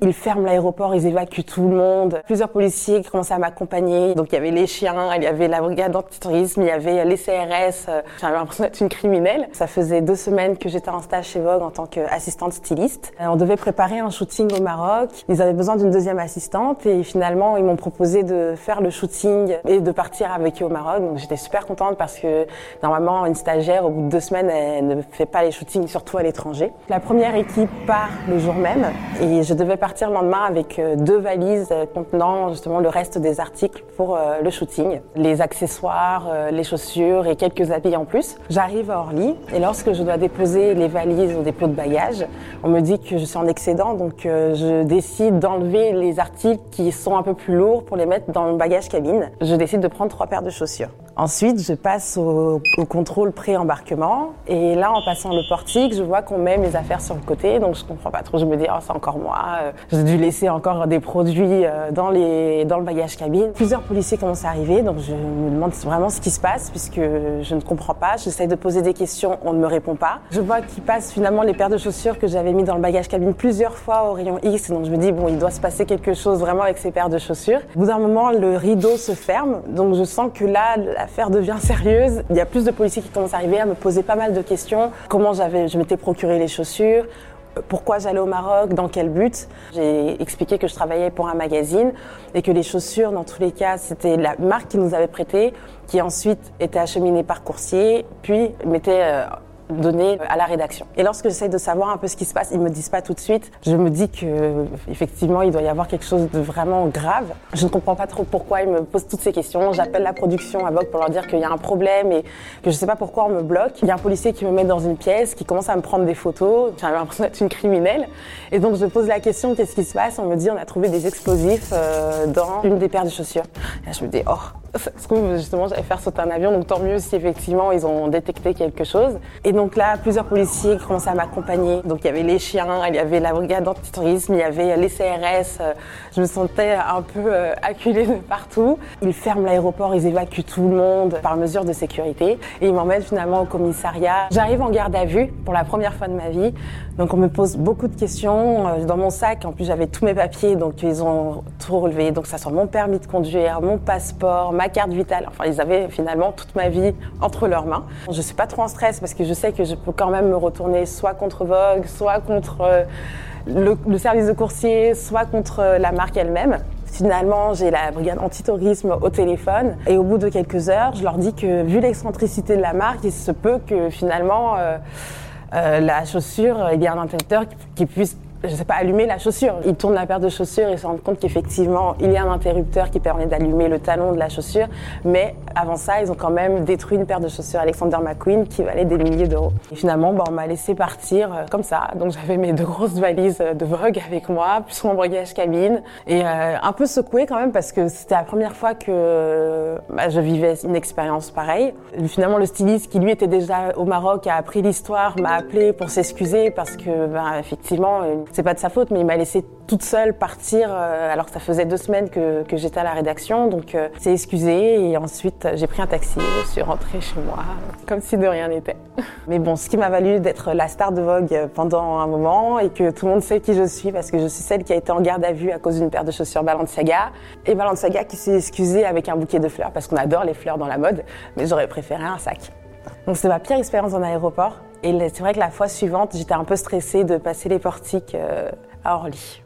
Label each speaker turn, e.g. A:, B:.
A: Ils ferment l'aéroport, ils évacuent tout le monde. Plusieurs policiers commençaient à m'accompagner. Donc il y avait les chiens, il y avait la brigade d'antitourisme, il y avait les CRS. J'avais l'impression d'être une criminelle. Ça faisait deux semaines que j'étais en stage chez Vogue en tant qu'assistante styliste. On devait préparer un shooting au Maroc. Ils avaient besoin d'une deuxième assistante et finalement ils m'ont proposé de faire le shooting et de partir avec eux au Maroc. Donc j'étais super contente parce que normalement une stagiaire au bout de deux semaines elle ne fait pas les shootings surtout à l'étranger. La première équipe part le jour même et je devais partir le lendemain avec euh, deux valises euh, contenant justement le reste des articles pour euh, le shooting, les accessoires, les chaussures et quelques habits en plus. J'arrive à Orly et lorsque je dois déposer les valises au dépôt de bagages, on me dit que je suis en excédent donc je décide d'enlever les articles qui sont un peu plus lourds pour les mettre dans le bagage cabine. Je décide de prendre trois paires de chaussures. Ensuite, je passe au, contrôle pré-embarquement et là, en passant le portique, je vois qu'on met mes affaires sur le côté, donc je comprends pas trop. Je me dis, oh, c'est encore moi. J'ai dû laisser encore des produits euh, dans, les, dans le bagage cabine. Plusieurs policiers commencent à arriver, donc je me demande vraiment ce qui se passe puisque je ne comprends pas. J'essaie de poser des questions, on ne me répond pas. Je vois qu'ils passent finalement les paires de chaussures que j'avais mis dans le bagage cabine plusieurs fois au rayon X, donc je me dis, bon, il doit se passer quelque chose vraiment avec ces paires de chaussures. Au bout d'un moment, le rideau se ferme, donc je sens que là, l'affaire devient sérieuse. Il y a plus de policiers qui commencent à arriver, à me poser pas mal de questions. Comment j'avais, je m'étais procuré les chaussures, pourquoi j'allais au Maroc, dans quel but. J'ai expliqué que je travaillais pour un magazine et que les chaussures, dans tous les cas, c'était la marque qui nous avait prêté, qui ensuite était acheminée par coursier, puis mettait euh, donné à la rédaction. Et lorsque j'essaie de savoir un peu ce qui se passe, ils me disent pas tout de suite. Je me dis que effectivement, il doit y avoir quelque chose de vraiment grave. Je ne comprends pas trop pourquoi ils me posent toutes ces questions. J'appelle la production à Vogue pour leur dire qu'il y a un problème et que je sais pas pourquoi on me bloque. Il y a un policier qui me met dans une pièce, qui commence à me prendre des photos. J'ai l'impression d'être une criminelle. Et donc je pose la question qu'est-ce qui se passe? On me dit on a trouvé des explosifs euh, dans une des paires de chaussures. Et là, je me dis oh se trouve, justement, j'allais faire sauter un avion, donc tant mieux si effectivement ils ont détecté quelque chose. Et donc là, plusieurs policiers commençaient à m'accompagner. Donc il y avait les chiens, il y avait la brigade d'antitourisme, il y avait les CRS. Je me sentais un peu euh, acculée de partout. Ils ferment l'aéroport, ils évacuent tout le monde par mesure de sécurité. Et ils m'emmènent finalement au commissariat. J'arrive en garde à vue pour la première fois de ma vie. Donc on me pose beaucoup de questions. Euh, dans mon sac, en plus j'avais tous mes papiers, donc ils ont tout relevé. Donc ça soit mon permis de conduire, mon passeport, ma carte vitale. Enfin, ils avaient finalement toute ma vie entre leurs mains. Je suis pas trop en stress parce que je sais que je peux quand même me retourner soit contre Vogue, soit contre euh, le, service de coursier, soit contre euh, la marque elle-même. Finalement, j'ai la brigade antitourisme au téléphone et au bout de quelques heures, je leur dis que vu l'excentricité de la marque, il se peut que finalement euh, la chaussure, il y a un interrupteur qui puisse je sais pas, allumer la chaussure. Ils tournent la paire de chaussures et se rendent compte qu'effectivement, il y a un interrupteur qui permet d'allumer le talon de la chaussure. Mais avant ça, ils ont quand même détruit une paire de chaussures Alexander McQueen qui valait des milliers d'euros. Et finalement, bon, on m'a laissé partir euh, comme ça. Donc j'avais mes deux grosses valises de Vogue avec moi, plus mon bagage cabine. Et euh, un peu secouée quand même parce que c'était la première fois que bah, je vivais une expérience pareille. Finalement, le styliste qui lui était déjà au Maroc a appris l'histoire, m'a appelé pour s'excuser parce que, bah, effectivement, c'est pas de sa faute, mais il m'a laissé toute seule partir euh, alors que ça faisait deux semaines que, j'étais à la rédaction. Donc euh, c'est excusé et ensuite j'ai pris un taxi, je suis rentrée chez moi comme si de rien n'était. Mais bon, ce qui m'a valu d'être la star de Vogue pendant un moment et que tout le monde sait qui je suis parce que je suis celle qui a été en garde à vue à cause d'une paire de chaussures Balenciaga et Balenciaga qui s'est excusé avec un bouquet de fleurs parce qu'on adore les fleurs dans la mode, mais j'aurais préféré un sac. Donc c'est ma pire expérience en aéroport. Et c'est vrai que la fois suivante, j'étais un peu stressée de passer les portiques euh, à Orly.